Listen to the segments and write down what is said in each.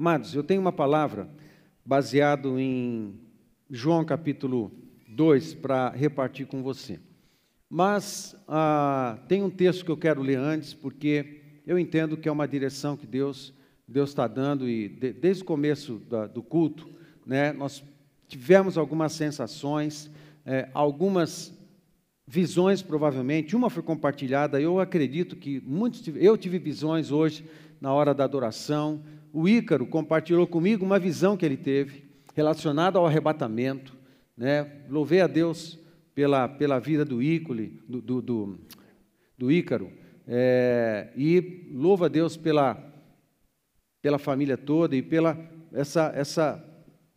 Amados, eu tenho uma palavra baseado em João capítulo 2 para repartir com você. Mas ah, tem um texto que eu quero ler antes, porque eu entendo que é uma direção que Deus Deus está dando e de, desde o começo da, do culto, né, nós tivemos algumas sensações, é, algumas visões provavelmente. Uma foi compartilhada. Eu acredito que muitos eu tive visões hoje na hora da adoração. O Ícaro compartilhou comigo uma visão que ele teve relacionada ao arrebatamento. Né? Louvei a Deus pela, pela vida do Ícole, do, do, do, do Ícaro. É, e louvo a Deus pela, pela família toda e pela essa, essa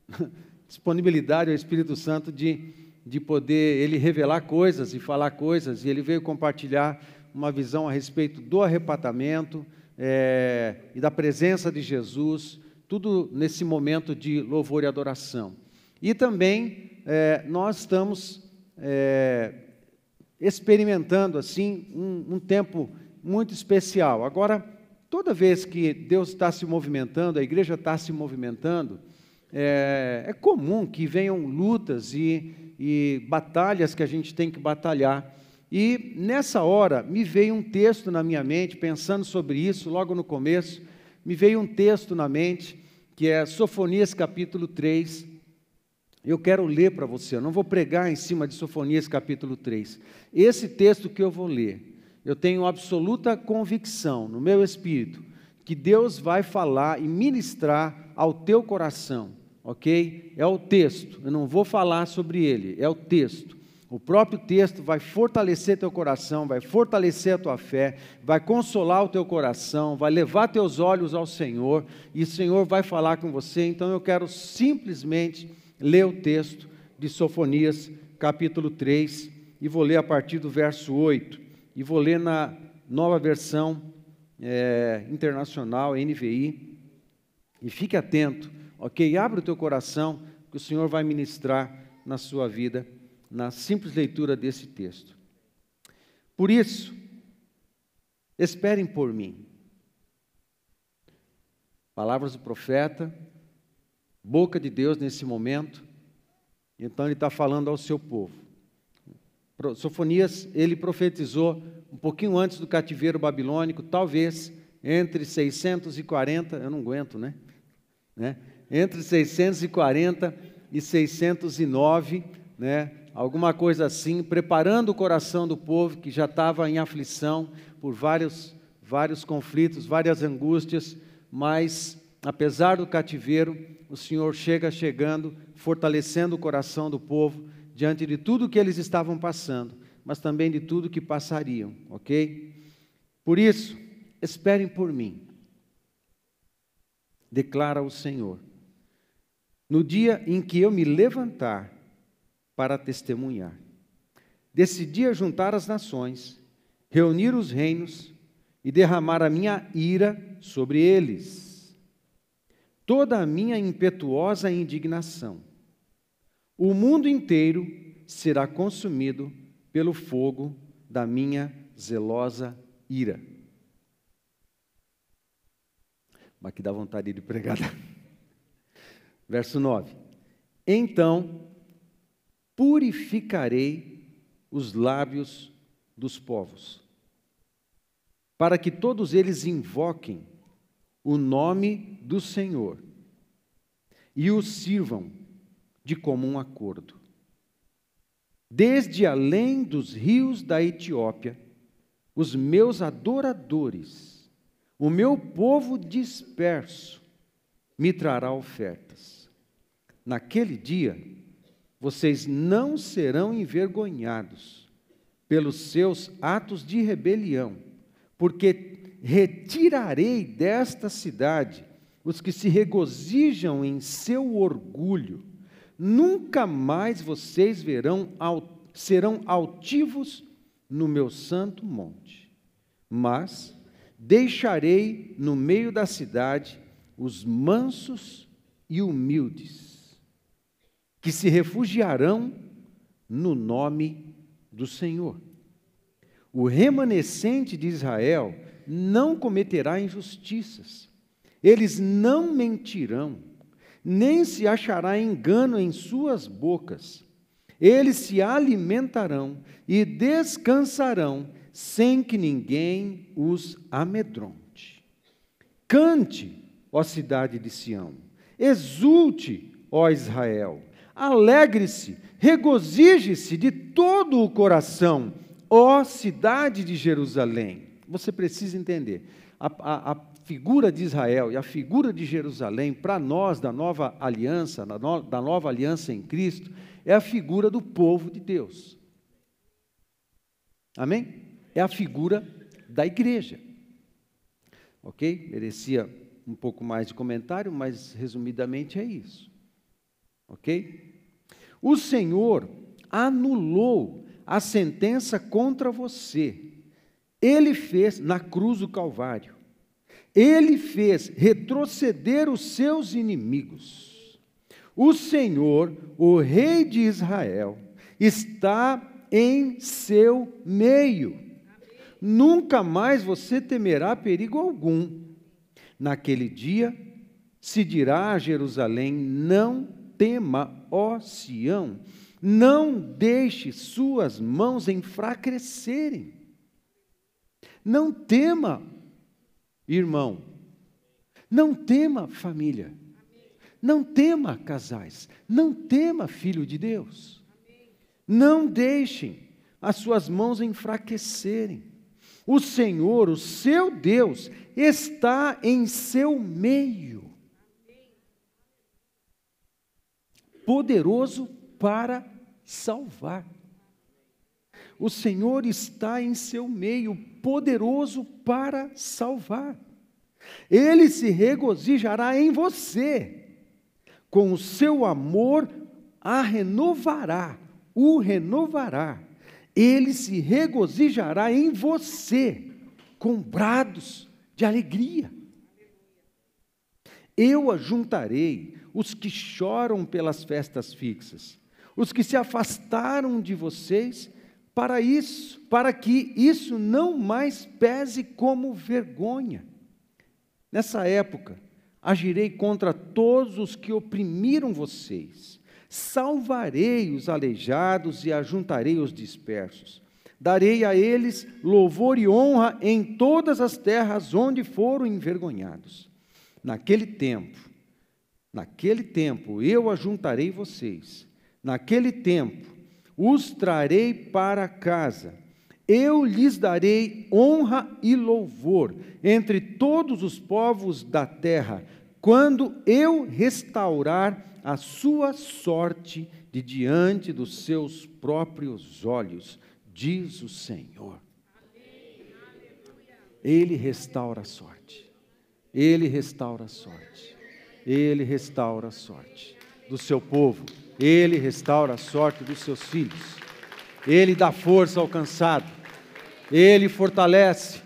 disponibilidade ao Espírito Santo de, de poder ele revelar coisas e falar coisas. E ele veio compartilhar uma visão a respeito do arrebatamento é, e da presença de Jesus, tudo nesse momento de louvor e adoração. E também é, nós estamos é, experimentando assim um, um tempo muito especial. Agora, toda vez que Deus está se movimentando, a igreja está se movimentando, é, é, comum que venham lutas e, e batalhas que a gente tem que batalhar. E nessa hora me veio um texto na minha mente, pensando sobre isso, logo no começo, me veio um texto na mente, que é Sofonias capítulo 3, eu quero ler para você, eu não vou pregar em cima de Sofonias capítulo 3. Esse texto que eu vou ler, eu tenho absoluta convicção no meu espírito que Deus vai falar e ministrar ao teu coração, ok? É o texto, eu não vou falar sobre ele, é o texto. O próprio texto vai fortalecer teu coração, vai fortalecer a tua fé, vai consolar o teu coração, vai levar teus olhos ao Senhor e o Senhor vai falar com você. Então eu quero simplesmente ler o texto de Sofonias, capítulo 3, e vou ler a partir do verso 8, e vou ler na nova versão é, internacional, NVI, e fique atento, ok? Abre o teu coração, que o Senhor vai ministrar na sua vida, na simples leitura desse texto. Por isso, esperem por mim. Palavras do profeta, boca de Deus nesse momento. Então ele está falando ao seu povo. Sofonias, ele profetizou um pouquinho antes do cativeiro babilônico, talvez entre 640, eu não aguento, né? né? Entre 640 e 609, né? Alguma coisa assim, preparando o coração do povo que já estava em aflição por vários, vários conflitos, várias angústias, mas apesar do cativeiro, o Senhor chega chegando, fortalecendo o coração do povo diante de tudo que eles estavam passando, mas também de tudo que passariam, ok? Por isso, esperem por mim, declara o Senhor. No dia em que eu me levantar para testemunhar, decidi juntar as nações, reunir os reinos e derramar a minha ira sobre eles toda a minha impetuosa indignação. O mundo inteiro será consumido pelo fogo da minha zelosa ira. Mas que dá vontade de pregar. Verso 9: Então purificarei os lábios dos povos, para que todos eles invoquem o nome do Senhor e o sirvam de comum acordo. Desde além dos rios da Etiópia, os meus adoradores, o meu povo disperso, me trará ofertas. Naquele dia, vocês não serão envergonhados pelos seus atos de rebelião, porque retirarei desta cidade os que se regozijam em seu orgulho. Nunca mais vocês verão, serão altivos no meu santo monte. Mas deixarei no meio da cidade os mansos e humildes, que se refugiarão no nome do Senhor. O remanescente de Israel não cometerá injustiças, Eles não mentirão, nem se achará engano em suas bocas. Eles se alimentarão e descansarão, sem que ninguém os amedronte. Cante, ó cidade de Sião, exulte, ó Israel, alegre-se, regozije-se de todo o coração, ó cidade de Jerusalém. Você precisa entender, a, a, a figura de Israel e a figura de Jerusalém, para nós da nova aliança, da nova aliança em Cristo, é a figura do povo de Deus. Amém? É a figura da igreja. Ok? Merecia um pouco mais de comentário, mas resumidamente é isso. Ok? O Senhor anulou a sentença contra você. Ele fez na cruz do Calvário. Ele fez retroceder os seus inimigos. O Senhor, o Rei de Israel, está em seu meio. Nunca mais você temerá perigo algum. Naquele dia se dirá a Jerusalém: Não tema, ó Sião, não deixe suas mãos enfraquecerem. Não tema, irmão. Não tema, família. Não tema, casais. Não tema, filho de Deus. Não deixem as suas mãos enfraquecerem. O Senhor, o seu Deus, está em seu meio. Poderoso para salvar. O Senhor está em seu meio, poderoso para salvar. Ele se regozijará em você, com o seu amor a renovará, o renovará. Ele se regozijará em você, com brados de alegria. Eu ajuntarei os que choram pelas festas fixas, os que se afastaram de vocês para isso, para que isso não mais pese como vergonha. Nessa época, agirei contra todos os que oprimiram vocês, salvarei os aleijados e ajuntarei os dispersos. Darei a eles louvor e honra em todas as terras onde foram envergonhados. Naquele tempo, naquele tempo eu ajuntarei vocês. Naquele tempo os trarei para casa. Eu lhes darei honra e louvor entre todos os povos da terra, quando eu restaurar a sua sorte de diante dos seus próprios olhos, diz o Senhor. Ele restaura a sorte. Ele restaura a sorte. Ele restaura a sorte do seu povo. Ele restaura a sorte dos seus filhos. Ele dá força ao cansado. Ele fortalece.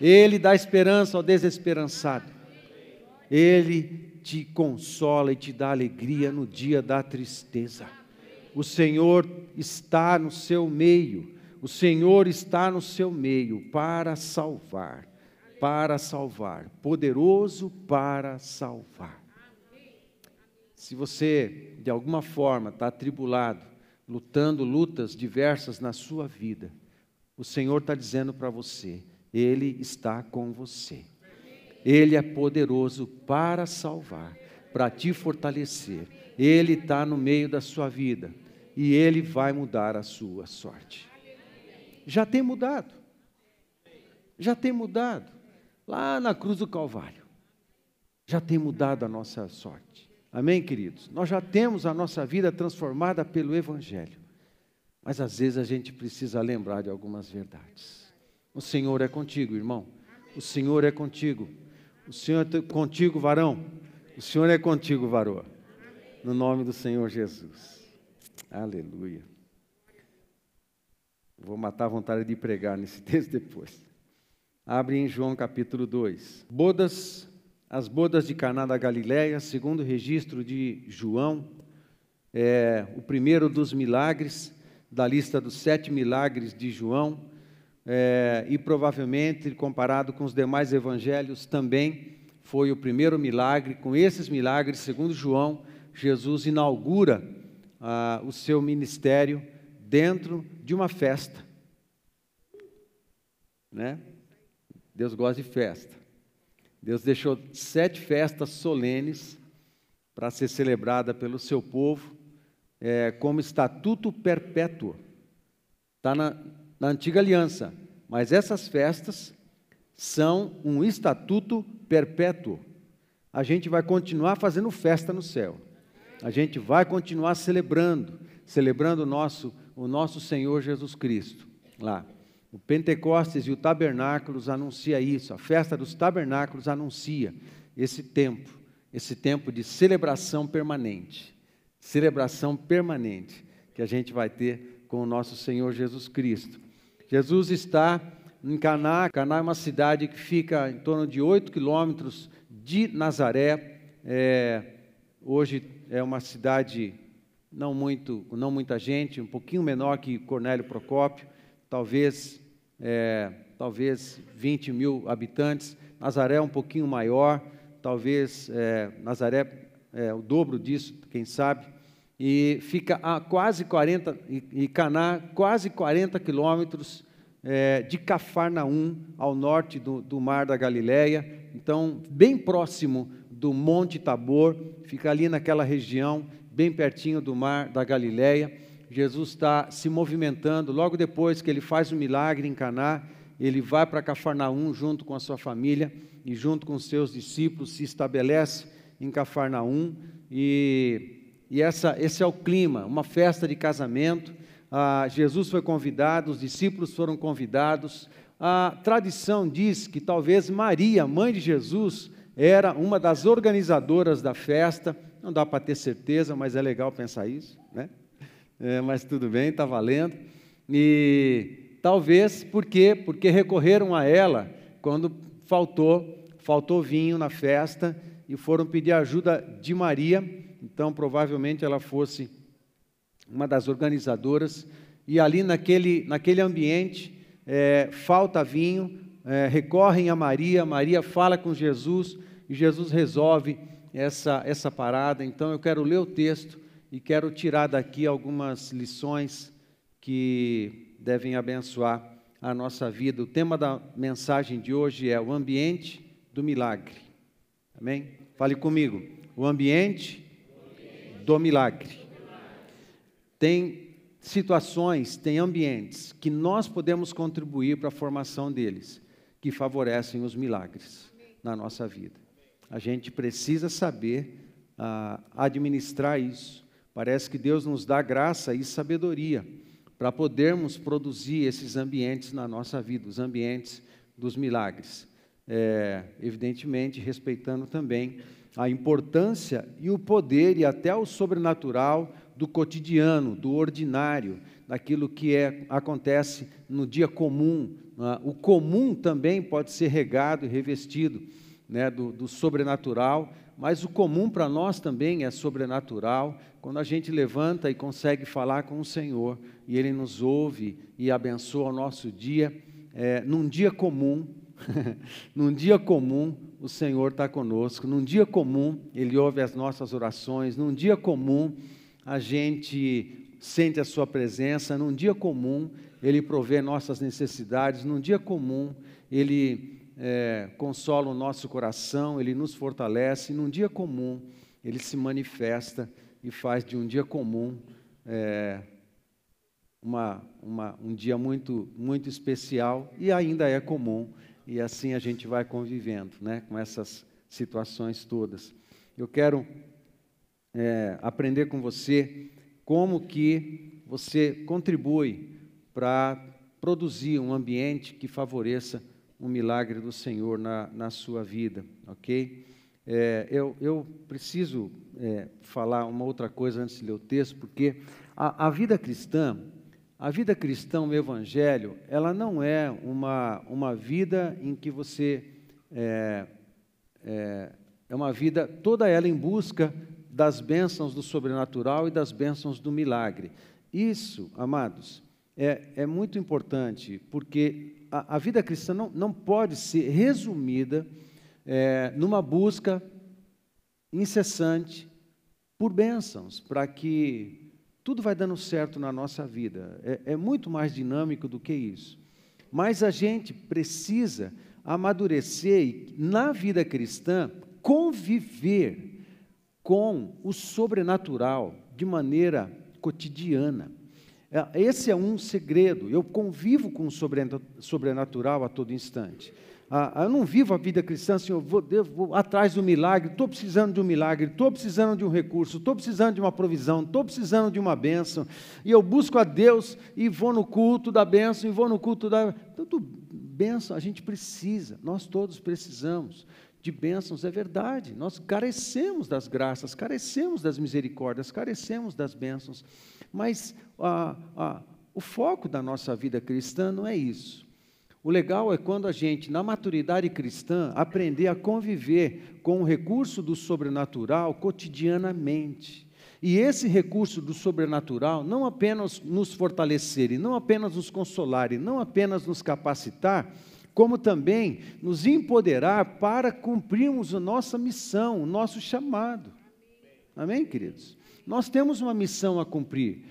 Ele dá esperança ao desesperançado. Ele te consola e te dá alegria no dia da tristeza. O Senhor está no seu meio. O Senhor está no seu meio para salvar. Para salvar. Poderoso para salvar. Se você, de alguma forma, está atribulado, lutando lutas diversas na sua vida, o Senhor está dizendo para você: Ele está com você. Ele é poderoso para salvar, para te fortalecer. Ele está no meio da sua vida e Ele vai mudar a sua sorte. Já tem mudado. Já tem mudado. Lá na cruz do Calvário. Já tem mudado a nossa sorte. Amém, queridos? Nós já temos a nossa vida transformada pelo Evangelho. Mas às vezes a gente precisa lembrar de algumas verdades. O Senhor é contigo, irmão. O Senhor é contigo. O Senhor é contigo, varão. O Senhor é contigo, varoa. No nome do Senhor Jesus. Aleluia. Vou matar a vontade de pregar nesse texto depois. Abre em João capítulo 2. Bodas as bodas de Caná da Galiléia, segundo o registro de João, é o primeiro dos milagres da lista dos sete milagres de João, é, e provavelmente comparado com os demais evangelhos também foi o primeiro milagre. Com esses milagres, segundo João, Jesus inaugura ah, o seu ministério dentro de uma festa. Né? Deus gosta de festa. Deus deixou sete festas solenes para ser celebrada pelo seu povo é, como estatuto perpétuo. Está na, na antiga aliança. Mas essas festas são um estatuto perpétuo. A gente vai continuar fazendo festa no céu. A gente vai continuar celebrando, celebrando o nosso, o nosso Senhor Jesus Cristo lá. O Pentecostes e o Tabernáculos anuncia isso. A festa dos Tabernáculos anuncia esse tempo, esse tempo de celebração permanente. Celebração permanente que a gente vai ter com o nosso Senhor Jesus Cristo. Jesus está em Caná. Caná é uma cidade que fica em torno de 8 quilômetros de Nazaré. É, hoje é uma cidade não muito, não muita gente, um pouquinho menor que Cornélio Procópio, talvez, é, talvez 20 mil habitantes. Nazaré é um pouquinho maior, talvez é, Nazaré é o dobro disso, quem sabe. E fica a quase 40, e, e Caná, quase 40 quilômetros é, de Cafarnaum, ao norte do, do Mar da Galileia, então, bem próximo do Monte Tabor, fica ali naquela região, bem pertinho do Mar da Galileia. Jesus está se movimentando, logo depois que ele faz o milagre em Caná, ele vai para Cafarnaum junto com a sua família e junto com seus discípulos se estabelece em Cafarnaum e, e essa, esse é o clima, uma festa de casamento ah, Jesus foi convidado, os discípulos foram convidados. A tradição diz que talvez Maria, mãe de Jesus, era uma das organizadoras da festa. Não dá para ter certeza, mas é legal pensar isso, né? É, mas tudo bem, está valendo. E talvez por quê? Porque recorreram a ela quando faltou, faltou vinho na festa e foram pedir ajuda de Maria. Então, provavelmente ela fosse uma das organizadoras, e ali naquele, naquele ambiente é, falta vinho, é, recorrem a Maria, Maria fala com Jesus e Jesus resolve essa, essa parada. Então eu quero ler o texto e quero tirar daqui algumas lições que devem abençoar a nossa vida. O tema da mensagem de hoje é o ambiente do milagre. Amém? Fale comigo. O ambiente do milagre. Tem situações, tem ambientes que nós podemos contribuir para a formação deles, que favorecem os milagres na nossa vida. A gente precisa saber ah, administrar isso. Parece que Deus nos dá graça e sabedoria para podermos produzir esses ambientes na nossa vida, os ambientes dos milagres. É, evidentemente, respeitando também a importância e o poder e até o sobrenatural do cotidiano, do ordinário, daquilo que é, acontece no dia comum. Né? O comum também pode ser regado e revestido né, do, do sobrenatural, mas o comum para nós também é sobrenatural, quando a gente levanta e consegue falar com o Senhor, e Ele nos ouve e abençoa o nosso dia, é, num dia comum, num dia comum, o Senhor está conosco, num dia comum, Ele ouve as nossas orações, num dia comum, a gente sente a Sua presença. Num dia comum, Ele provê nossas necessidades. Num dia comum, Ele é, consola o nosso coração, Ele nos fortalece. Num dia comum, Ele se manifesta e faz de um dia comum é, uma, uma, um dia muito, muito especial e ainda é comum. E assim a gente vai convivendo né, com essas situações todas. Eu quero é, aprender com você como que você contribui para produzir um ambiente que favoreça um milagre do Senhor na, na sua vida, ok? É, eu, eu, preciso é, falar uma outra coisa antes de ler o texto, porque a, a vida cristã, a vida cristã, o Evangelho, ela não é uma, uma vida em que você é, é, é uma vida toda ela em busca das bênçãos do sobrenatural e das bênçãos do milagre. Isso, amados, é, é muito importante, porque a, a vida cristã não, não pode ser resumida é, numa busca incessante por bênçãos, para que tudo vai dando certo na nossa vida. É, é muito mais dinâmico do que isso. Mas a gente precisa amadurecer e, na vida cristã, conviver com o sobrenatural de maneira cotidiana. É, esse é um segredo. Eu convivo com o sobrenatural a todo instante. Ah, eu não vivo a vida cristã assim, eu vou, eu vou atrás do milagre, estou precisando de um milagre, estou precisando de um recurso, estou precisando de uma provisão, estou precisando de uma bênção, e eu busco a Deus e vou no culto da bênção, e vou no culto da. Tudo bênção, a gente precisa, nós todos precisamos de bênçãos, é verdade, nós carecemos das graças, carecemos das misericórdias, carecemos das bênçãos, mas ah, ah, o foco da nossa vida cristã não é isso. O legal é quando a gente, na maturidade cristã, aprender a conviver com o recurso do sobrenatural cotidianamente. E esse recurso do sobrenatural não apenas nos fortalecer, e não apenas nos consolar, e não apenas nos capacitar, como também nos empoderar para cumprirmos a nossa missão, o nosso chamado. Amém, queridos? Nós temos uma missão a cumprir.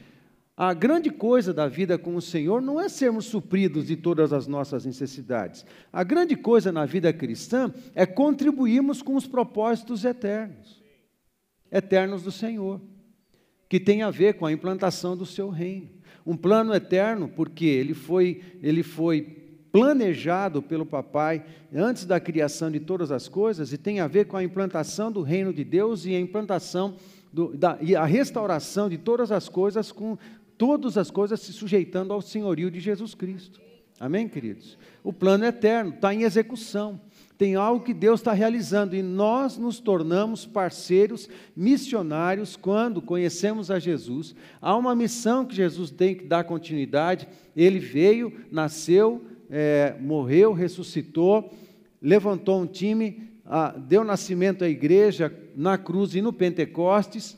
A grande coisa da vida com o Senhor não é sermos supridos de todas as nossas necessidades. A grande coisa na vida cristã é contribuirmos com os propósitos eternos eternos do Senhor, que tem a ver com a implantação do seu reino. Um plano eterno, porque ele foi, ele foi planejado pelo papai antes da criação de todas as coisas e tem a ver com a implantação do reino de Deus e a implantação do, da, e a restauração de todas as coisas com todas as coisas se sujeitando ao senhorio de Jesus Cristo. Amém, queridos? O plano é eterno está em execução. Tem algo que Deus está realizando e nós nos tornamos parceiros missionários quando conhecemos a Jesus. Há uma missão que Jesus tem que dar continuidade. Ele veio, nasceu, é, morreu, ressuscitou, levantou um time, deu nascimento à igreja na cruz e no Pentecostes,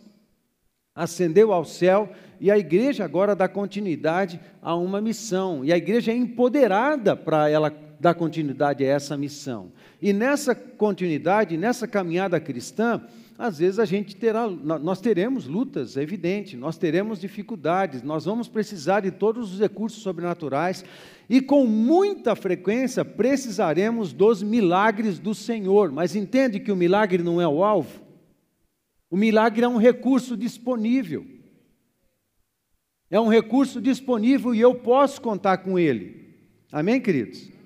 ascendeu ao céu e a igreja agora dá continuidade a uma missão. E a igreja é empoderada para ela dar continuidade a essa missão. E nessa continuidade, nessa caminhada cristã, às vezes a gente terá, nós teremos lutas, é evidente, nós teremos dificuldades, nós vamos precisar de todos os recursos sobrenaturais e com muita frequência precisaremos dos milagres do Senhor. Mas entende que o milagre não é o alvo? O milagre é um recurso disponível. É um recurso disponível e eu posso contar com ele. Amém, queridos?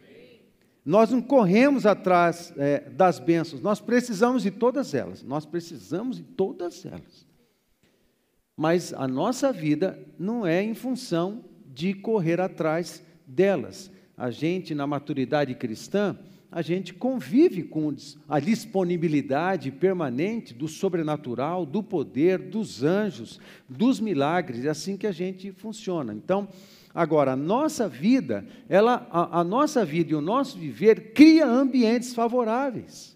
Nós não corremos atrás é, das bênçãos, nós precisamos de todas elas. Nós precisamos de todas elas. Mas a nossa vida não é em função de correr atrás delas. A gente, na maturidade cristã, a gente convive com a disponibilidade permanente do sobrenatural, do poder, dos anjos, dos milagres, é assim que a gente funciona. Então, agora, a nossa vida, ela, a, a nossa vida e o nosso viver cria ambientes favoráveis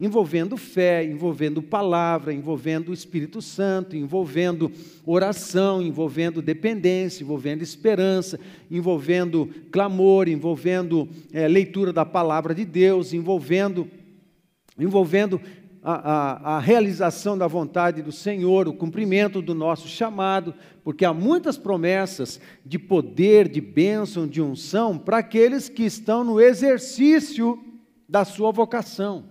envolvendo fé, envolvendo palavra, envolvendo o Espírito Santo, envolvendo oração, envolvendo dependência, envolvendo esperança, envolvendo clamor, envolvendo é, leitura da palavra de Deus, envolvendo, envolvendo a, a, a, realização da vontade do Senhor, o cumprimento do nosso chamado, porque há muitas promessas de poder, de bênção, de unção para aqueles que estão no exercício da sua vocação.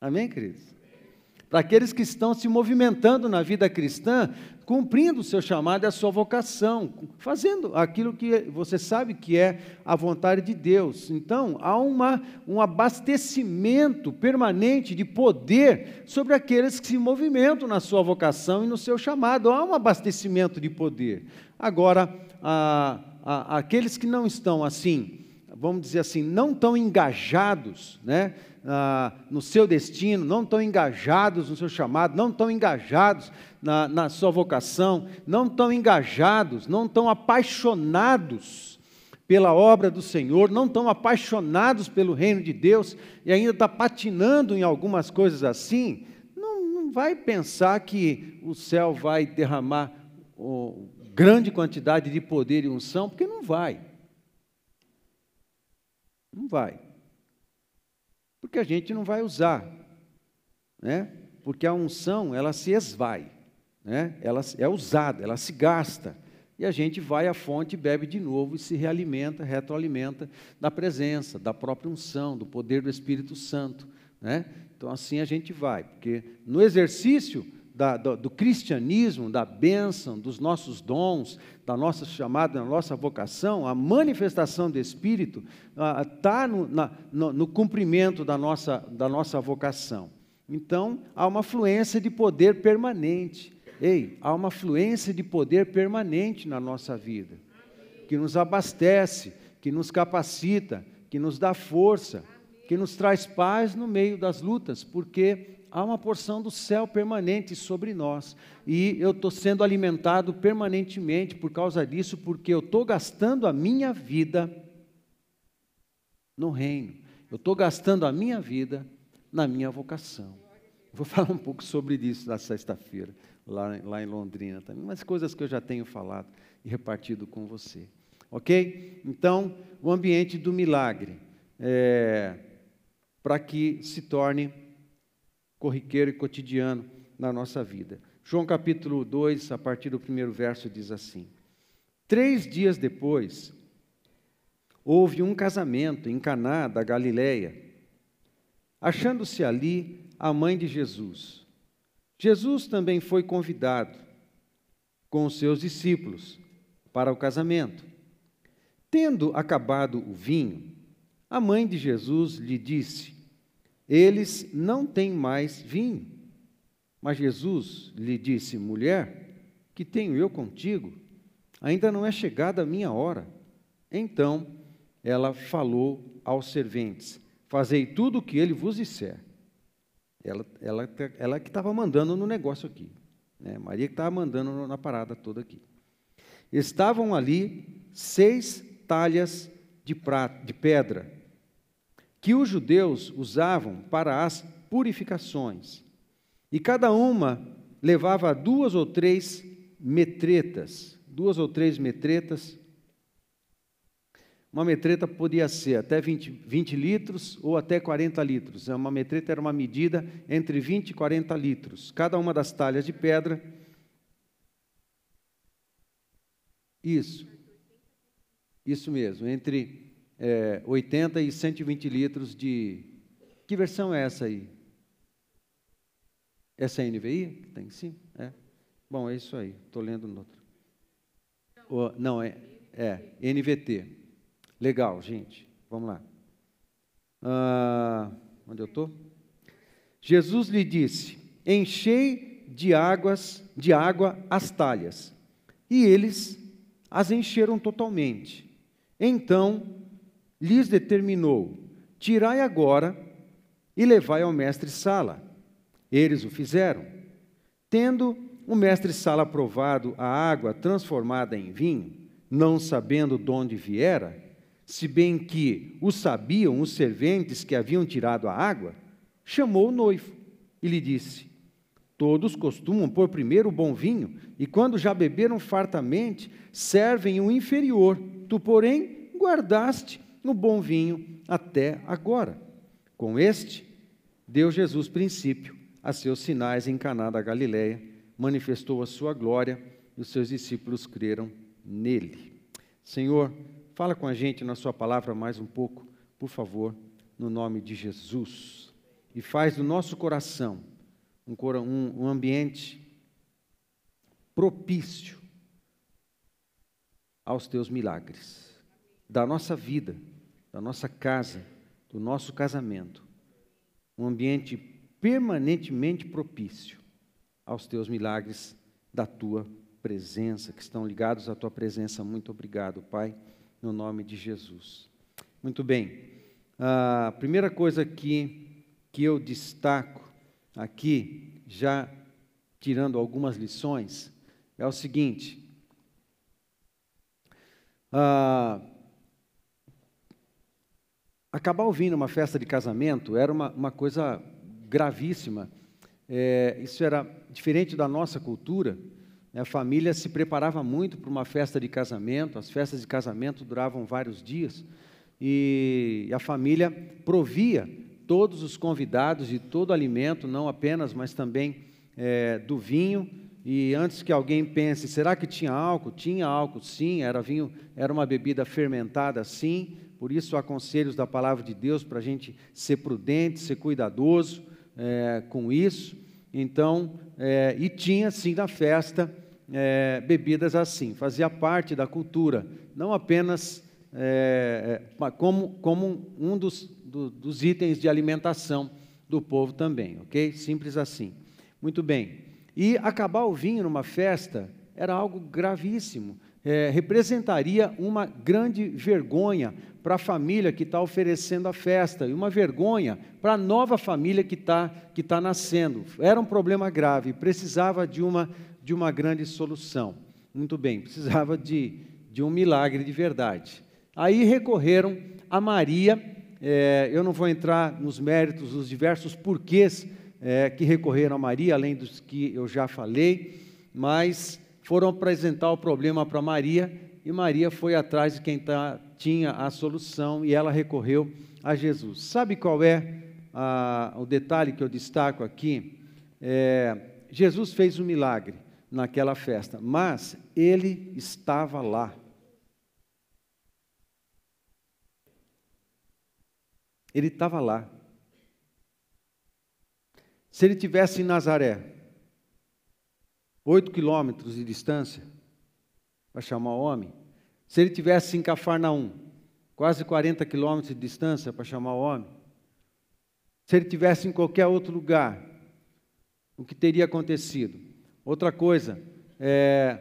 Amém, queridos? Para aqueles que estão se movimentando na vida cristã, cumprindo o seu chamado a sua vocação, fazendo aquilo que você sabe que é a vontade de Deus. Então, há uma, um abastecimento permanente de poder sobre aqueles que se movimentam na sua vocação e no seu chamado. Há um abastecimento de poder. Agora, a, a, aqueles que não estão assim, vamos dizer assim, não tão engajados, né? ah, no seu destino, não estão engajados no seu chamado, não estão engajados na, na sua vocação, não estão engajados, não estão apaixonados pela obra do Senhor, não estão apaixonados pelo reino de Deus e ainda está patinando em algumas coisas assim, não, não vai pensar que o céu vai derramar oh, grande quantidade de poder e unção, porque não vai. Não vai. Porque a gente não vai usar, né? Porque a unção, ela se esvai, né? Ela é usada, ela se gasta. E a gente vai à fonte, bebe de novo e se realimenta, retroalimenta da presença, da própria unção, do poder do Espírito Santo, né? Então assim a gente vai, porque no exercício da, do, do, cristianismo, da bênção, dos nossos dons, da nossa chamada, da nossa vocação, a manifestação do Espírito está no, no, no, cumprimento da nossa, da nossa vocação. Então, há uma fluência de poder permanente. Ei, há uma fluência de poder permanente na nossa vida, que nos abastece, que nos capacita, que nos dá força, que nos traz paz no meio das lutas, porque há uma porção do céu permanente sobre nós. E eu estou sendo alimentado permanentemente por causa disso, porque eu estou gastando a minha vida no reino. Eu estou gastando a minha vida na minha vocação. Vou falar um pouco sobre isso na sexta-feira, lá, lá em Londrina também, umas coisas que eu já tenho falado e repartido com você. Ok? Então, o ambiente do milagre, é, para que se torne corriqueiro e cotidiano na nossa vida. João capítulo 2, a partir do primeiro verso, diz assim: Três dias depois, houve um casamento em Caná da Galileia, achando-se ali a mãe de Jesus. Jesus também foi convidado com os seus discípulos para o casamento. Tendo acabado o vinho, a mãe de Jesus lhe disse: eles não têm mais vinho. Mas Jesus lhe disse: Mulher, que tenho eu contigo? Ainda não é chegada a minha hora. Então ela falou aos serventes: Fazei tudo o que ele vos disser. Ela, ela, ela que estava mandando no negócio aqui. Né? Maria que estava mandando na parada toda aqui. Estavam ali seis talhas de, prata, de pedra que os judeus usavam para as purificações. E cada uma levava duas ou três metretas, duas ou três metretas. Uma metreta podia ser até 20, 20 litros ou até 40 litros. É, uma metreta era uma medida entre 20 e 40 litros. Cada uma das talhas de pedra. Isso. Isso mesmo, entre é, 80 e 120 litros de. Que versão é essa aí? Essa é a NVI que está em cima? É. Bom, é isso aí. Estou lendo no outro. O, não, é, é NVT. Legal, gente. Vamos lá. Ah, onde eu estou? Jesus lhe disse: Enchei de águas, de água as talhas. E eles as encheram totalmente. Então lhes determinou: Tirai agora e levai ao mestre Sala. Eles o fizeram. Tendo o mestre Sala provado a água transformada em vinho, não sabendo de onde viera, se bem que o sabiam os serventes que haviam tirado a água, chamou o noivo e lhe disse: Todos costumam pôr primeiro o bom vinho, e quando já beberam fartamente, servem o inferior. Tu, porém, guardaste no bom vinho até agora. Com este, deu Jesus princípio a seus sinais em Caná da Galiléia, manifestou a sua glória e os seus discípulos creram nele. Senhor, fala com a gente na sua palavra mais um pouco, por favor, no nome de Jesus. E faz do nosso coração um, um, um ambiente propício aos teus milagres da nossa vida, da nossa casa, do nosso casamento, um ambiente permanentemente propício aos teus milagres da tua presença, que estão ligados à tua presença. Muito obrigado, Pai, no nome de Jesus. Muito bem, a primeira coisa que, que eu destaco aqui, já tirando algumas lições, é o seguinte: acabar ouvindo uma festa de casamento era uma, uma coisa gravíssima. É, isso era diferente da nossa cultura. A família se preparava muito para uma festa de casamento, as festas de casamento duravam vários dias. e a família provia todos os convidados de todo alimento, não apenas, mas também é, do vinho. E antes que alguém pense, será que tinha álcool? Tinha álcool, sim. Era vinho, era uma bebida fermentada, sim. Por isso, há conselhos da palavra de Deus para a gente ser prudente, ser cuidadoso é, com isso. Então, é, e tinha sim na festa é, bebidas assim, fazia parte da cultura, não apenas é, é como, como um dos, do, dos itens de alimentação do povo também, ok? Simples assim. Muito bem. E acabar o vinho numa festa era algo gravíssimo é, representaria uma grande vergonha para a família que está oferecendo a festa e uma vergonha para a nova família que está que tá nascendo. Era um problema grave, precisava de uma, de uma grande solução. Muito bem, precisava de, de um milagre de verdade. Aí recorreram a Maria, é, eu não vou entrar nos méritos, nos diversos porquês é, que recorreram a Maria, além dos que eu já falei, mas foram apresentar o problema para Maria e Maria foi atrás de quem tá, tinha a solução e ela recorreu a Jesus. Sabe qual é a, o detalhe que eu destaco aqui? É, Jesus fez um milagre naquela festa, mas ele estava lá. Ele estava lá. Se ele tivesse em Nazaré, oito quilômetros de distância para chamar homem. Se ele tivesse em Cafarnaum, quase 40 quilômetros de distância para chamar homem. Se ele tivesse em qualquer outro lugar, o que teria acontecido? Outra coisa, é,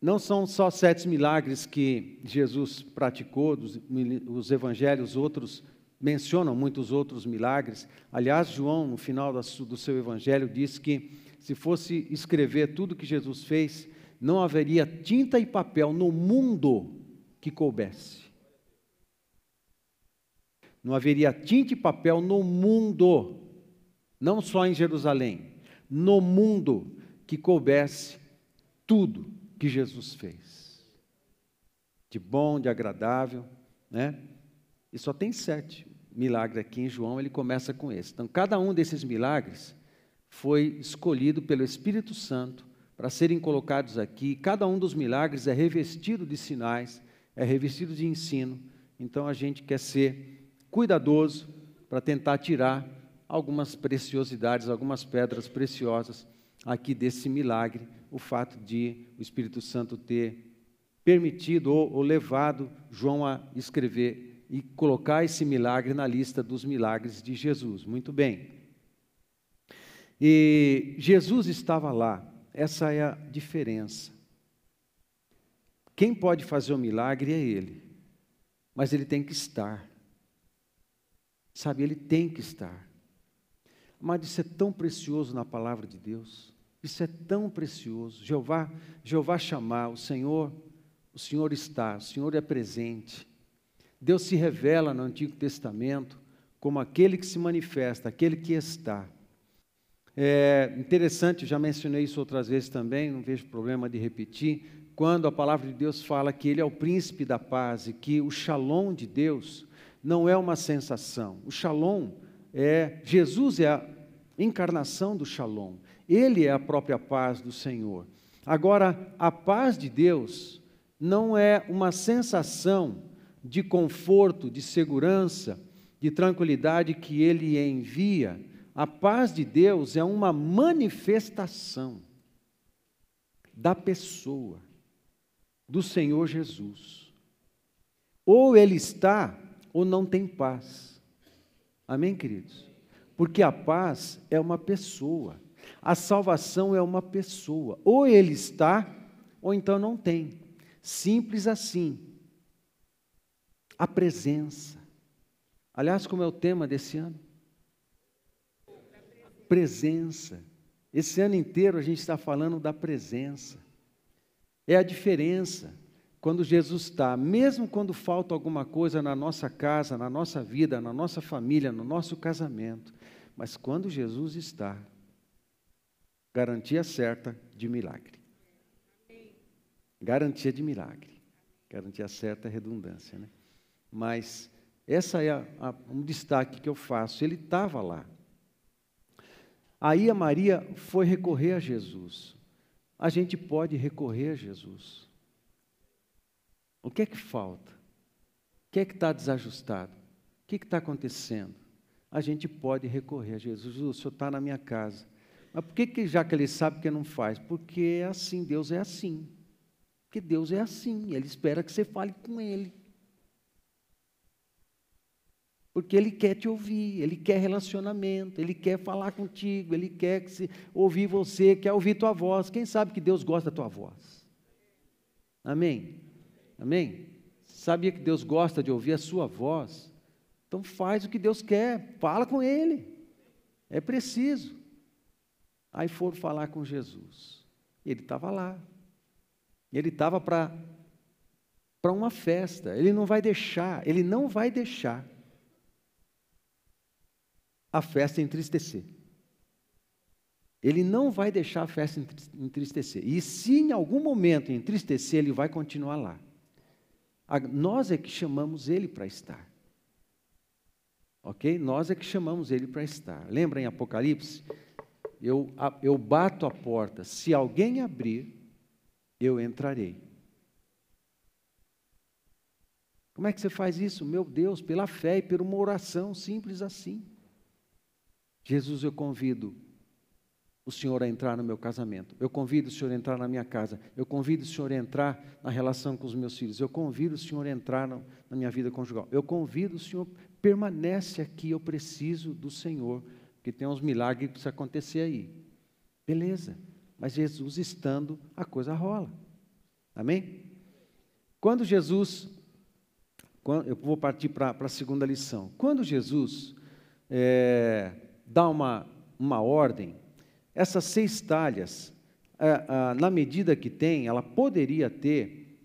não são só sete milagres que Jesus praticou, os evangelhos, outros mencionam muitos outros milagres. Aliás, João, no final do seu evangelho, diz que se fosse escrever tudo que Jesus fez, não haveria tinta e papel no mundo que coubesse. Não haveria tinta e papel no mundo, não só em Jerusalém, no mundo que coubesse tudo que Jesus fez. De bom, de agradável, né? E só tem sete milagres aqui em João, ele começa com esse. Então, cada um desses milagres foi escolhido pelo Espírito Santo para serem colocados aqui. Cada um dos milagres é revestido de sinais, é revestido de ensino. Então a gente quer ser cuidadoso para tentar tirar algumas preciosidades, algumas pedras preciosas aqui desse milagre, o fato de o Espírito Santo ter permitido ou, ou levado João a escrever e colocar esse milagre na lista dos milagres de Jesus. Muito bem. E Jesus estava lá, essa é a diferença. Quem pode fazer o milagre é Ele, mas Ele tem que estar. Sabe, Ele tem que estar. Mas isso é tão precioso na palavra de Deus. Isso é tão precioso. Jeová, Jeová chamar, o Senhor, o Senhor está, o Senhor é presente. Deus se revela no Antigo Testamento como aquele que se manifesta, aquele que está. É interessante, já mencionei isso outras vezes também, não vejo problema de repetir, quando a palavra de Deus fala que Ele é o príncipe da paz e que o shalom de Deus não é uma sensação. O shalom é, Jesus é a encarnação do shalom, Ele é a própria paz do Senhor. Agora, a paz de Deus não é uma sensação de conforto, de segurança, de tranquilidade que Ele envia a paz de Deus é uma manifestação da pessoa, do Senhor Jesus. Ou ele está, ou não tem paz. Amém, queridos? Porque a paz é uma pessoa, a salvação é uma pessoa. Ou ele está, ou então não tem. Simples assim. A presença. Aliás, como é o tema desse ano? presença. Esse ano inteiro a gente está falando da presença. É a diferença quando Jesus está, mesmo quando falta alguma coisa na nossa casa, na nossa vida, na nossa família, no nosso casamento, mas quando Jesus está, garantia certa de milagre. Garantia de milagre. Garantia certa é redundância, né? mas essa é a, a, um destaque que eu faço. Ele estava lá. Aí a Maria foi recorrer a Jesus. A gente pode recorrer a Jesus. O que é que falta? O que é que está desajustado? O que é está acontecendo? A gente pode recorrer a Jesus. Jesus, o Senhor está na minha casa. Mas por que, que já que ele sabe que não faz? Porque é assim, Deus é assim. Porque Deus é assim, Ele espera que você fale com Ele. Porque Ele quer te ouvir, Ele quer relacionamento, Ele quer falar contigo, Ele quer que se, ouvir você, quer ouvir tua voz. Quem sabe que Deus gosta da tua voz? Amém? Amém? Sabia que Deus gosta de ouvir a sua voz? Então faz o que Deus quer, fala com Ele. É preciso. Aí foram falar com Jesus. Ele estava lá. Ele estava para para uma festa. Ele não vai deixar, ele não vai deixar a festa entristecer. Ele não vai deixar a festa entristecer. E se em algum momento entristecer, ele vai continuar lá. nós é que chamamos ele para estar. Ok? Nós é que chamamos ele para estar. Lembra em Apocalipse? Eu, eu bato a porta. Se alguém abrir, eu entrarei. Como é que você faz isso? Meu Deus, pela fé e por uma oração simples assim. Jesus, eu convido o Senhor a entrar no meu casamento. Eu convido o Senhor a entrar na minha casa. Eu convido o Senhor a entrar na relação com os meus filhos. Eu convido o Senhor a entrar na minha vida conjugal. Eu convido o Senhor, permanece aqui, eu preciso do Senhor, porque tem uns milagres que precisam acontecer aí. Beleza, mas Jesus estando, a coisa rola. Amém? Quando Jesus, eu vou partir para a segunda lição. Quando Jesus é, dá uma, uma ordem, essas seis talhas, é, na medida que tem, ela poderia ter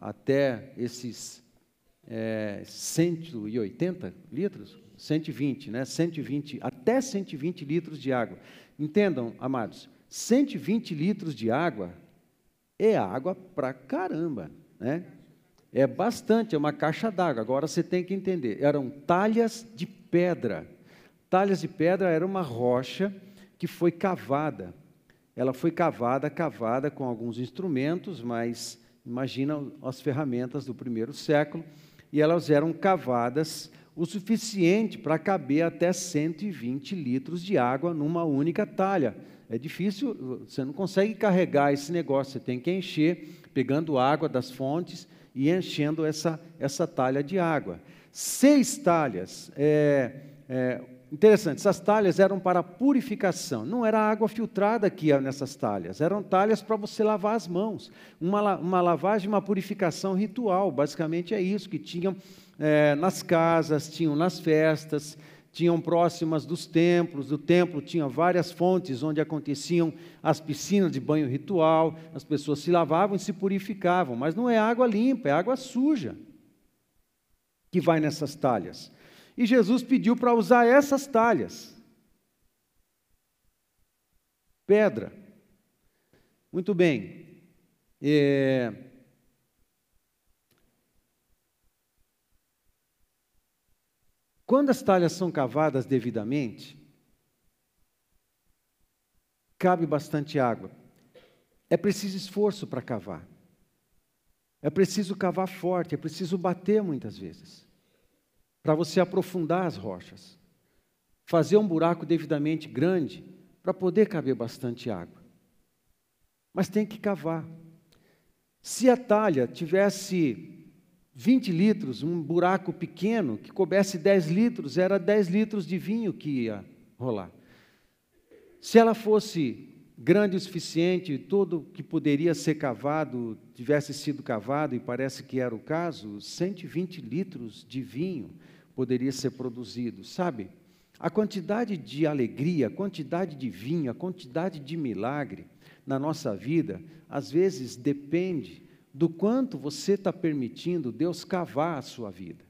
até esses é, 180 litros, 120, né? 120, até 120 litros de água. Entendam, amados, 120 litros de água é água pra caramba, né? É bastante, é uma caixa d'água. Agora você tem que entender, eram talhas de pedra. Talhas de pedra era uma rocha que foi cavada. Ela foi cavada, cavada com alguns instrumentos, mas imagina as ferramentas do primeiro século, e elas eram cavadas o suficiente para caber até 120 litros de água numa única talha. É difícil, você não consegue carregar esse negócio, você tem que encher, pegando água das fontes e enchendo essa, essa talha de água. Seis talhas. É, é, Interessante, essas talhas eram para purificação, não era água filtrada que ia nessas talhas, eram talhas para você lavar as mãos, uma, uma lavagem, uma purificação ritual, basicamente é isso que tinham é, nas casas, tinham nas festas, tinham próximas dos templos, do templo tinha várias fontes onde aconteciam as piscinas de banho ritual, as pessoas se lavavam e se purificavam, mas não é água limpa, é água suja que vai nessas talhas. E Jesus pediu para usar essas talhas. Pedra. Muito bem. É... Quando as talhas são cavadas devidamente, cabe bastante água. É preciso esforço para cavar. É preciso cavar forte, é preciso bater muitas vezes para você aprofundar as rochas, fazer um buraco devidamente grande para poder caber bastante água. Mas tem que cavar. Se a talha tivesse 20 litros, um buraco pequeno que coubesse 10 litros, era 10 litros de vinho que ia rolar. Se ela fosse grande o suficiente, tudo que poderia ser cavado tivesse sido cavado, e parece que era o caso, 120 litros de vinho poderia ser produzido, sabe? A quantidade de alegria, a quantidade de vinho, a quantidade de milagre na nossa vida, às vezes depende do quanto você está permitindo Deus cavar a sua vida.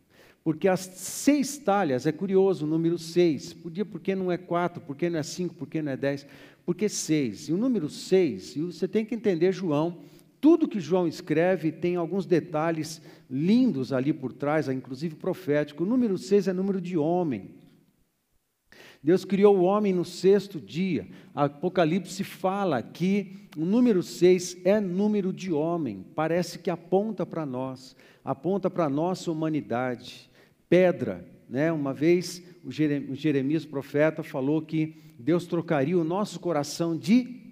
Porque as seis talhas, é curioso o número seis, podia, porque não é quatro, porque não é cinco, porque não é dez, porque seis. E o número seis, e você tem que entender João tudo que João escreve tem alguns detalhes lindos ali por trás, inclusive profético. O número 6 é número de homem. Deus criou o homem no sexto dia. Apocalipse fala que o número 6 é número de homem. Parece que aponta para nós, aponta para a nossa humanidade. Pedra, né? Uma vez o Jeremias profeta falou que Deus trocaria o nosso coração de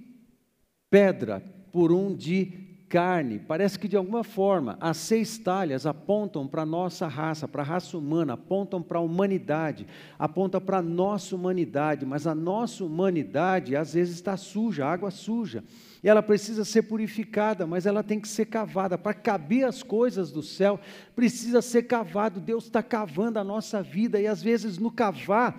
pedra por um de carne. Parece que de alguma forma as seis talhas apontam para a nossa raça, para a raça humana, apontam para a humanidade, apontam para a nossa humanidade, mas a nossa humanidade às vezes está suja, água suja. E ela precisa ser purificada, mas ela tem que ser cavada. Para caber as coisas do céu, precisa ser cavado. Deus está cavando a nossa vida, e às vezes no cavar,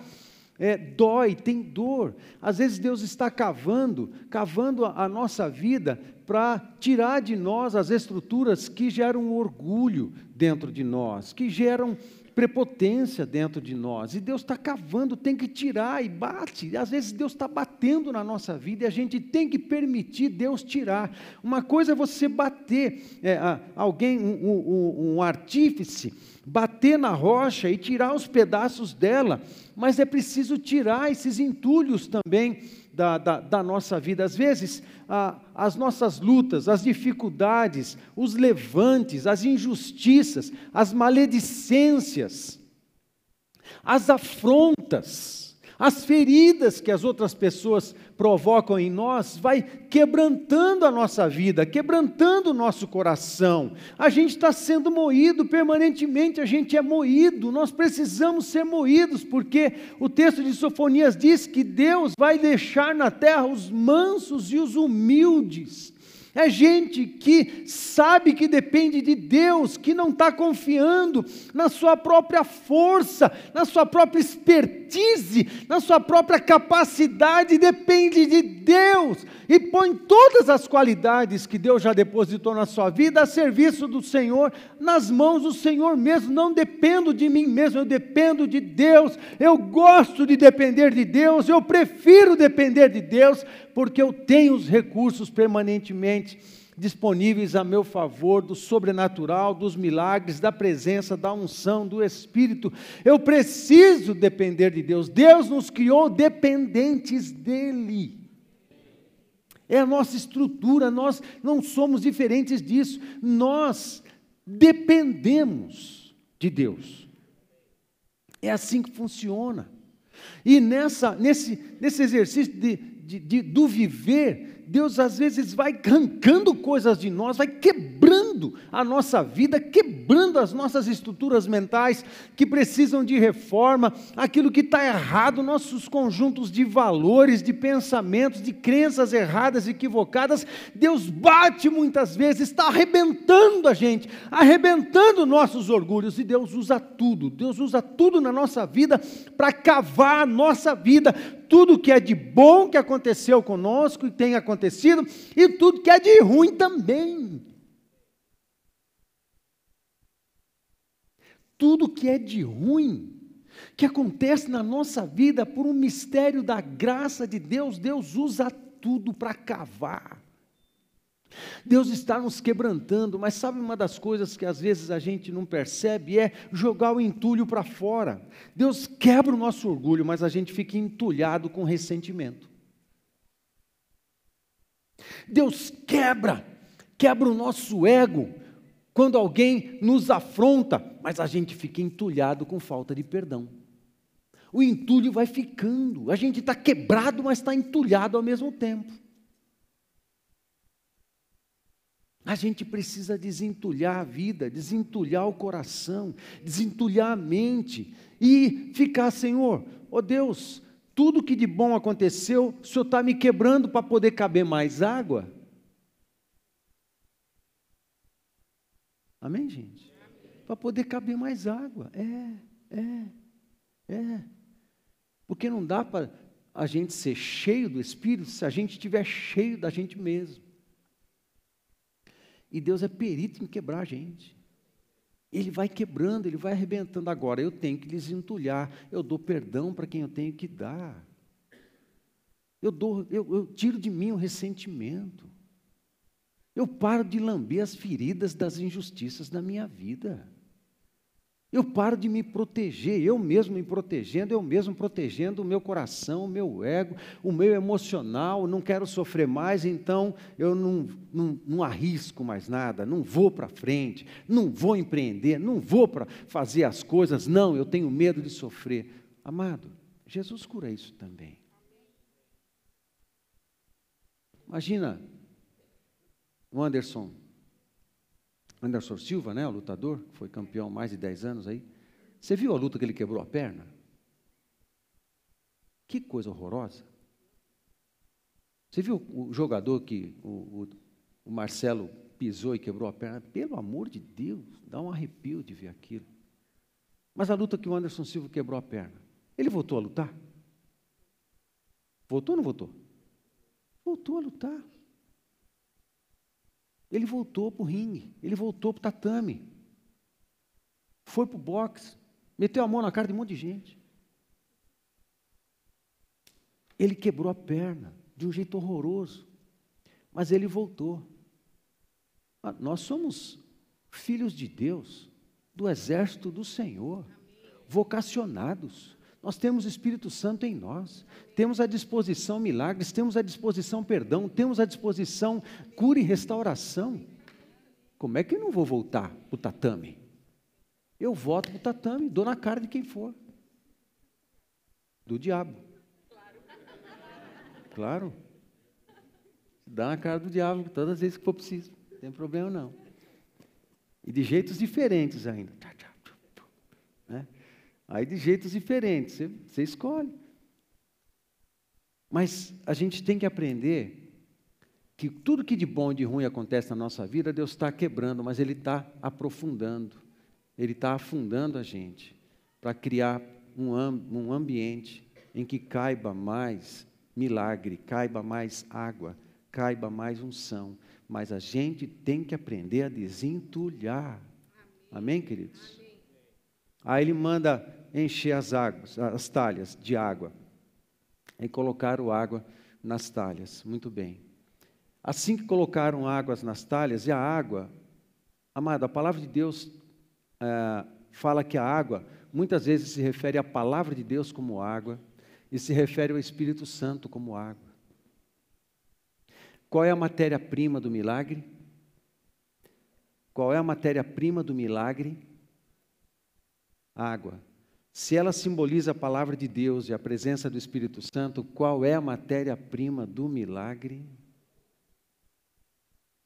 é, dói, tem dor. Às vezes Deus está cavando, cavando a, a nossa vida para tirar de nós as estruturas que geram orgulho dentro de nós, que geram prepotência dentro de nós. E Deus está cavando, tem que tirar e bate. Às vezes Deus está batendo na nossa vida e a gente tem que permitir Deus tirar. Uma coisa é você bater, é, alguém, um, um, um artífice, bater na rocha e tirar os pedaços dela, mas é preciso tirar esses entulhos também da, da, da nossa vida. Às vezes, a, as nossas lutas, as dificuldades, os levantes, as injustiças, as maledicências, as afrontas, as feridas que as outras pessoas provocam em nós, vai quebrantando a nossa vida, quebrantando o nosso coração. A gente está sendo moído permanentemente, a gente é moído, nós precisamos ser moídos, porque o texto de Sofonias diz que Deus vai deixar na terra os mansos e os humildes. É gente que sabe que depende de Deus, que não está confiando na sua própria força, na sua própria expertise, na sua própria capacidade, depende de Deus e põe todas as qualidades que Deus já depositou na sua vida a serviço do Senhor, nas mãos do Senhor mesmo. Não dependo de mim mesmo, eu dependo de Deus. Eu gosto de depender de Deus, eu prefiro depender de Deus, porque eu tenho os recursos permanentemente disponíveis a meu favor, do sobrenatural, dos milagres, da presença, da unção, do Espírito. Eu preciso depender de Deus. Deus nos criou dependentes dEle. É a nossa estrutura, nós não somos diferentes disso. Nós dependemos de Deus. É assim que funciona. E nessa, nesse, nesse exercício de, de, de, do viver, Deus às vezes vai arrancando coisas de nós, vai quebrando a nossa vida, quebrando as nossas estruturas mentais que precisam de reforma, aquilo que está errado, nossos conjuntos de valores, de pensamentos, de crenças erradas, equivocadas. Deus bate muitas vezes, está arrebentando a gente, arrebentando nossos orgulhos, e Deus usa tudo, Deus usa tudo na nossa vida para cavar a nossa vida, tudo que é de bom que aconteceu conosco e tem acontecido, e tudo que é de ruim também. Tudo que é de ruim, que acontece na nossa vida por um mistério da graça de Deus, Deus usa tudo para cavar. Deus está nos quebrantando, mas sabe uma das coisas que às vezes a gente não percebe é jogar o entulho para fora. Deus quebra o nosso orgulho, mas a gente fica entulhado com ressentimento. Deus quebra, quebra o nosso ego quando alguém nos afronta, mas a gente fica entulhado com falta de perdão. O entulho vai ficando, a gente está quebrado, mas está entulhado ao mesmo tempo. A gente precisa desentulhar a vida, desentulhar o coração, desentulhar a mente e ficar, Senhor, ó oh Deus, tudo que de bom aconteceu, o Senhor está me quebrando para poder caber mais água? Amém, gente? Para poder caber mais água. É, é, é. Porque não dá para a gente ser cheio do Espírito se a gente estiver cheio da gente mesmo. E Deus é perito em quebrar a gente. Ele vai quebrando, ele vai arrebentando. Agora, eu tenho que desentulhar. Eu dou perdão para quem eu tenho que dar. Eu, dou, eu, eu tiro de mim o ressentimento. Eu paro de lamber as feridas das injustiças da minha vida. Eu paro de me proteger, eu mesmo me protegendo, eu mesmo protegendo o meu coração, o meu ego, o meu emocional, não quero sofrer mais, então eu não, não, não arrisco mais nada, não vou para frente, não vou empreender, não vou para fazer as coisas, não, eu tenho medo de sofrer. Amado, Jesus cura isso também. Imagina Anderson Anderson Silva, né, o lutador, foi campeão mais de 10 anos aí. Você viu a luta que ele quebrou a perna? Que coisa horrorosa. Você viu o jogador que o, o, o Marcelo pisou e quebrou a perna? Pelo amor de Deus, dá um arrepio de ver aquilo. Mas a luta que o Anderson Silva quebrou a perna, ele voltou a lutar? Voltou ou não voltou? Voltou a lutar. Ele voltou para o ringue, ele voltou para o tatame, foi para o boxe, meteu a mão na cara de um monte de gente. Ele quebrou a perna de um jeito horroroso, mas ele voltou. Ah, nós somos filhos de Deus, do exército do Senhor, vocacionados. Nós temos o Espírito Santo em nós, temos à disposição milagres, temos à disposição perdão, temos à disposição cura e restauração. Como é que eu não vou voltar para o tatame? Eu volto para o tatame, dou na cara de quem for. Do diabo. Claro. Dá na cara do diabo todas as vezes que for preciso. Não tem problema não. E de jeitos diferentes ainda. Aí de jeitos diferentes, você, você escolhe. Mas a gente tem que aprender que tudo que de bom e de ruim acontece na nossa vida, Deus está quebrando, mas Ele está aprofundando, Ele está afundando a gente para criar um, um ambiente em que caiba mais milagre, caiba mais água, caiba mais unção. Mas a gente tem que aprender a desentulhar. Amém, Amém queridos? Amém. Aí ele manda encher as águas, as talhas de água. E colocaram água nas talhas. Muito bem. Assim que colocaram águas nas talhas, e a água, amado, a palavra de Deus é, fala que a água muitas vezes se refere à palavra de Deus como água e se refere ao Espírito Santo como água. Qual é a matéria-prima do milagre? Qual é a matéria-prima do milagre? água. Se ela simboliza a palavra de Deus e a presença do Espírito Santo, qual é a matéria-prima do milagre?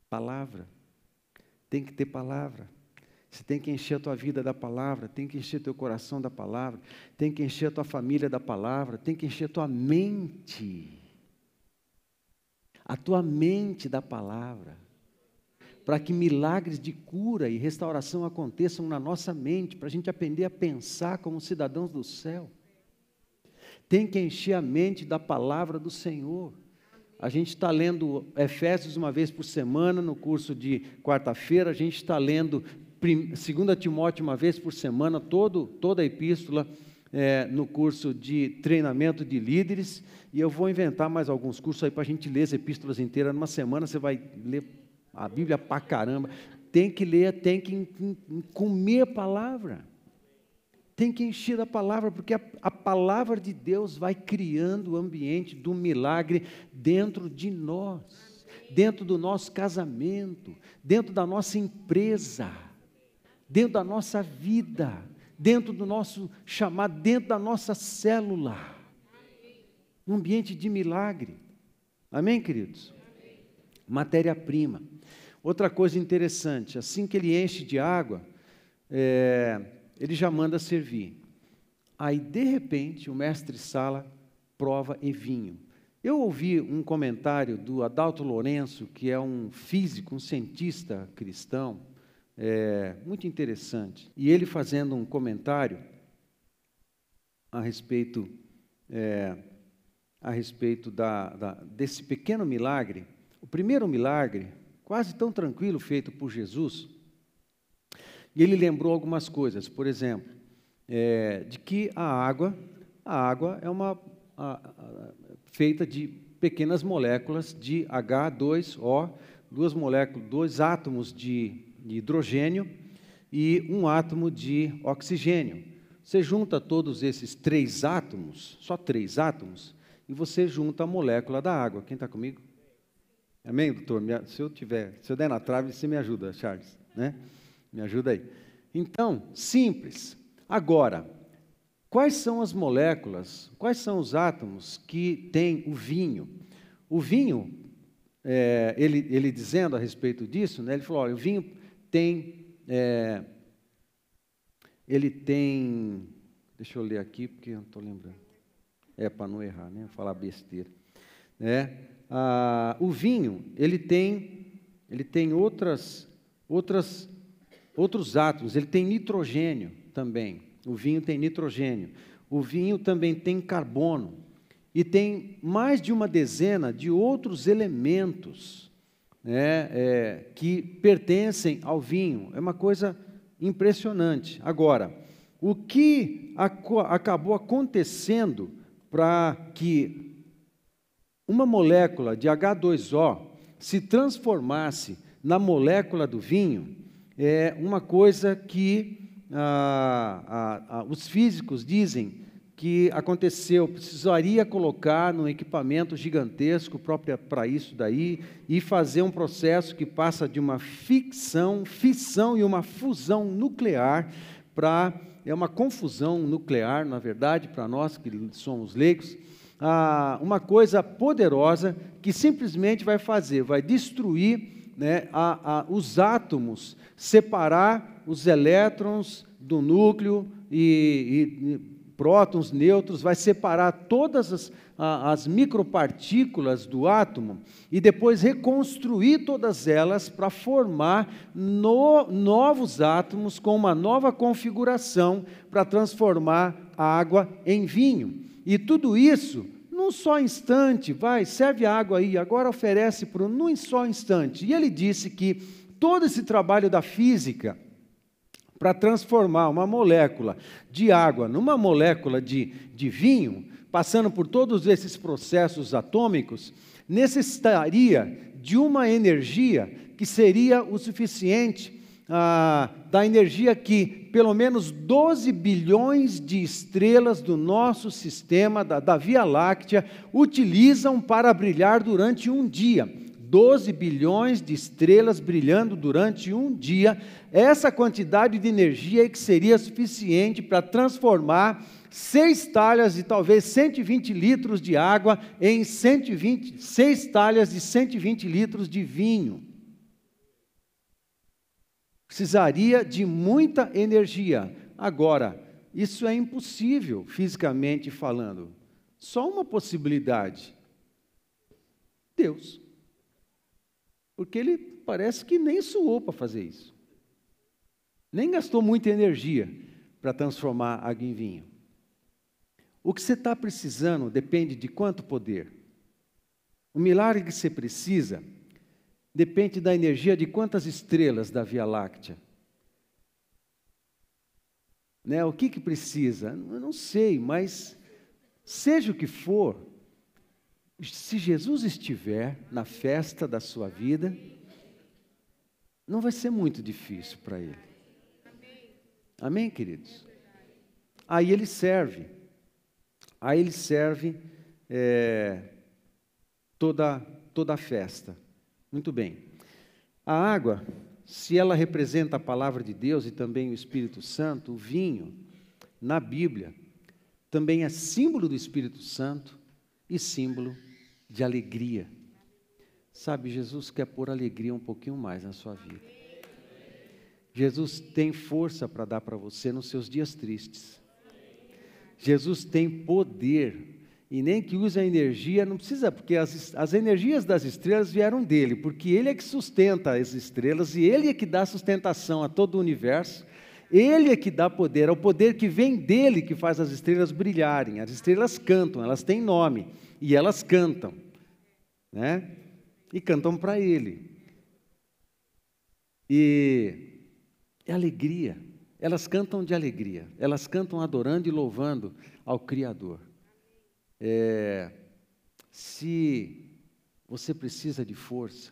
Palavra. Tem que ter palavra. Você tem que encher a tua vida da palavra, tem que encher teu coração da palavra, tem que encher a tua família da palavra, tem que encher a tua mente. A tua mente da palavra para que milagres de cura e restauração aconteçam na nossa mente, para a gente aprender a pensar como cidadãos do céu. Tem que encher a mente da palavra do Senhor. A gente está lendo Efésios uma vez por semana, no curso de quarta-feira, a gente está lendo 2 Timóteo uma vez por semana, todo, toda a epístola é, no curso de treinamento de líderes, e eu vou inventar mais alguns cursos aí para a gente ler as epístolas inteiras. Numa semana você vai ler a Bíblia pra caramba. Tem que ler, tem que comer a palavra. Tem que encher a palavra, porque a, a palavra de Deus vai criando o ambiente do milagre dentro de nós, dentro do nosso casamento, dentro da nossa empresa, dentro da nossa vida, dentro do nosso chamado, dentro da nossa célula. Um ambiente de milagre. Amém, queridos? Matéria-prima. Outra coisa interessante, assim que ele enche de água, é, ele já manda servir. Aí, de repente, o mestre Sala prova e vinho. Eu ouvi um comentário do Adalto Lourenço, que é um físico, um cientista cristão, é, muito interessante. E ele fazendo um comentário a respeito, é, a respeito da, da, desse pequeno milagre. O primeiro milagre quase tão tranquilo, feito por Jesus. E ele lembrou algumas coisas, por exemplo, é, de que a água, a água é uma a, a, feita de pequenas moléculas de H2O duas moléculas, dois átomos de, de hidrogênio e um átomo de oxigênio. Você junta todos esses três átomos, só três átomos, e você junta a molécula da água. Quem está comigo? Amém, doutor? Se eu tiver, se eu der na trave, você me ajuda, Charles, né? Me ajuda aí. Então, simples. Agora, quais são as moléculas, quais são os átomos que tem o vinho? O vinho, é, ele, ele dizendo a respeito disso, né, ele falou: olha, o vinho tem. É, ele tem. Deixa eu ler aqui, porque eu não estou lembrando. É, para não errar, né? Falar besteira. É, ah, o vinho, ele tem, ele tem outras, outras, outros átomos, ele tem nitrogênio também. O vinho tem nitrogênio. O vinho também tem carbono. E tem mais de uma dezena de outros elementos né, é, que pertencem ao vinho. É uma coisa impressionante. Agora, o que acabou acontecendo para que uma molécula de H2O se transformasse na molécula do vinho é uma coisa que ah, ah, ah, os físicos dizem que aconteceu, precisaria colocar num equipamento gigantesco próprio para isso daí e fazer um processo que passa de uma ficção, fissão e uma fusão nuclear para é uma confusão nuclear, na verdade, para nós que somos leigos, ah, uma coisa poderosa que simplesmente vai fazer, vai destruir né, a, a, os átomos, separar os elétrons do núcleo e, e prótons, nêutrons, vai separar todas as, as micropartículas do átomo e depois reconstruir todas elas para formar no, novos átomos com uma nova configuração para transformar a água em vinho. E tudo isso num só instante, vai, serve água aí, agora oferece por um num só instante. E ele disse que todo esse trabalho da física para transformar uma molécula de água numa molécula de, de vinho, passando por todos esses processos atômicos, necessitaria de uma energia que seria o suficiente ah, da energia que pelo menos 12 bilhões de estrelas do nosso sistema, da, da Via Láctea, utilizam para brilhar durante um dia. 12 bilhões de estrelas brilhando durante um dia, essa quantidade de energia é que seria suficiente para transformar seis talhas de talvez 120 litros de água em 120, seis talhas de 120 litros de vinho precisaria de muita energia. Agora, isso é impossível fisicamente falando. Só uma possibilidade: Deus. Porque ele parece que nem suou para fazer isso. Nem gastou muita energia para transformar água em vinho. O que você está precisando depende de quanto poder. O milagre que você precisa depende da energia de quantas estrelas da Via Láctea. Né? O que, que precisa? Eu não sei, mas seja o que for, se Jesus estiver na festa da sua vida, não vai ser muito difícil para ele. Amém, queridos? Aí ele serve. Aí ele serve é, toda, toda a festa. Muito bem. A água, se ela representa a palavra de Deus e também o Espírito Santo, o vinho, na Bíblia, também é símbolo do Espírito Santo e símbolo de alegria. Sabe, Jesus quer pôr alegria um pouquinho mais na sua vida. Jesus tem força para dar para você nos seus dias tristes. Jesus tem poder e nem que use a energia, não precisa, porque as, as energias das estrelas vieram dele, porque ele é que sustenta as estrelas e ele é que dá sustentação a todo o universo. Ele é que dá poder, é o poder que vem dele que faz as estrelas brilharem. As estrelas cantam, elas têm nome e elas cantam, né? E cantam para ele. E é alegria. Elas cantam de alegria. Elas cantam adorando e louvando ao Criador. É, se você precisa de força,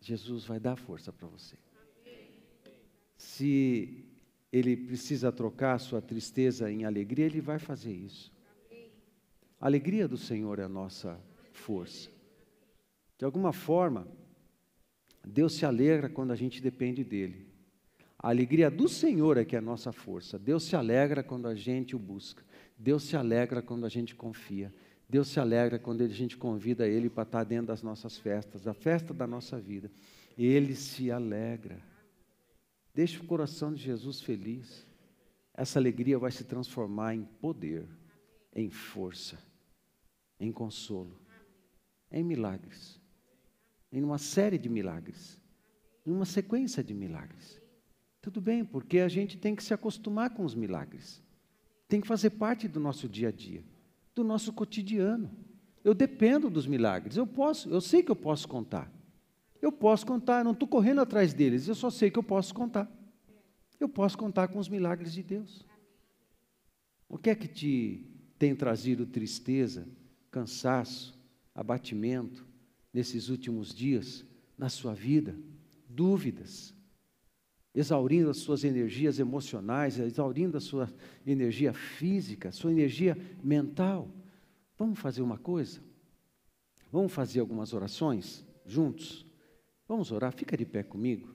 Jesus vai dar força para você. Se ele precisa trocar sua tristeza em alegria, ele vai fazer isso. A alegria do Senhor é a nossa força. De alguma forma, Deus se alegra quando a gente depende dele. A alegria do Senhor é que é a nossa força. Deus se alegra quando a gente o busca. Deus se alegra quando a gente confia. Deus se alegra quando a gente convida Ele para estar dentro das nossas festas, a festa da nossa vida. Ele se alegra. Deixe o coração de Jesus feliz. Essa alegria vai se transformar em poder, em força, em consolo, em milagres, em uma série de milagres, em uma sequência de milagres. Tudo bem, porque a gente tem que se acostumar com os milagres. Tem que fazer parte do nosso dia a dia, do nosso cotidiano. Eu dependo dos milagres. Eu posso, eu sei que eu posso contar. Eu posso contar, eu não estou correndo atrás deles, eu só sei que eu posso contar. Eu posso contar com os milagres de Deus. O que é que te tem trazido tristeza, cansaço, abatimento nesses últimos dias na sua vida? Dúvidas, exaurindo as suas energias emocionais, exaurindo a sua energia física, sua energia mental. Vamos fazer uma coisa? Vamos fazer algumas orações juntos? Vamos orar? Fica de pé comigo.